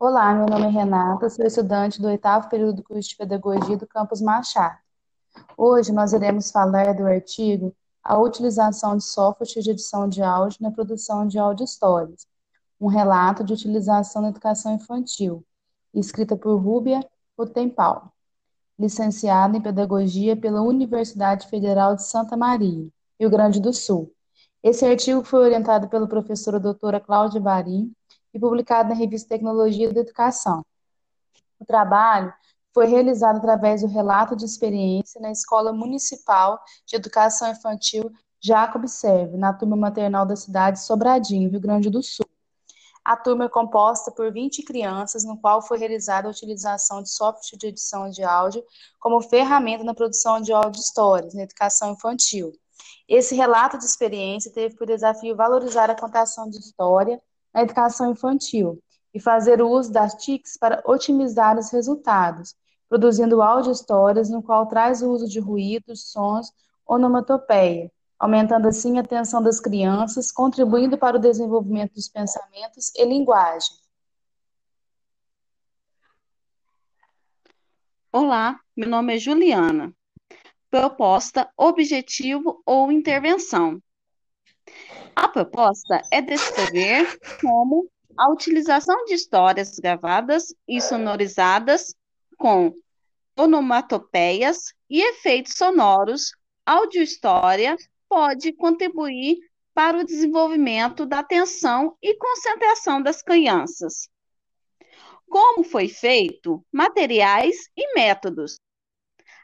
Olá, meu nome é Renata, sou estudante do oitavo período do curso de Pedagogia do Campus Machado. Hoje nós iremos falar do artigo A utilização de software de edição de áudio na produção de áudio histórias, um relato de utilização na educação infantil, escrita por Rúbia Rutempal, licenciada em Pedagogia pela Universidade Federal de Santa Maria, Rio Grande do Sul. Esse artigo foi orientado pela professora doutora Cláudia Barim e publicado na revista Tecnologia da Educação. O trabalho foi realizado através do relato de experiência na Escola Municipal de Educação Infantil Jacob Serve, na turma maternal da cidade de Sobradinho, Rio Grande do Sul. A turma é composta por 20 crianças, no qual foi realizada a utilização de software de edição de áudio como ferramenta na produção de áudio histórias na educação infantil. Esse relato de experiência teve por desafio valorizar a contação de história na educação infantil e fazer uso das TICs para otimizar os resultados, produzindo áudio histórias no qual traz o uso de ruídos, sons, onomatopeia, aumentando assim a atenção das crianças, contribuindo para o desenvolvimento dos pensamentos e linguagem. Olá, meu nome é Juliana. Proposta, objetivo ou intervenção. A proposta é descrever como a utilização de histórias gravadas e sonorizadas com onomatopeias e efeitos sonoros, áudio-história pode contribuir para o desenvolvimento da atenção e concentração das crianças. Como foi feito? Materiais e métodos.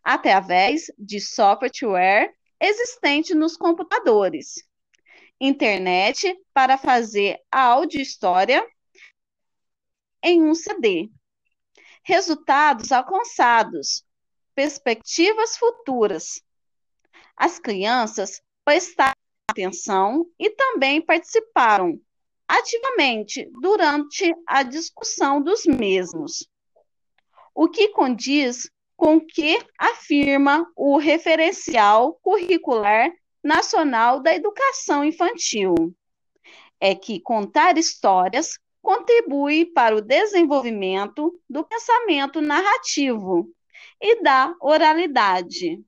Através de software existente nos computadores internet para fazer a áudio história em um CD. Resultados alcançados, perspectivas futuras. As crianças prestaram atenção e também participaram ativamente durante a discussão dos mesmos, o que condiz com o que afirma o referencial curricular Nacional da Educação Infantil. É que contar histórias contribui para o desenvolvimento do pensamento narrativo e da oralidade.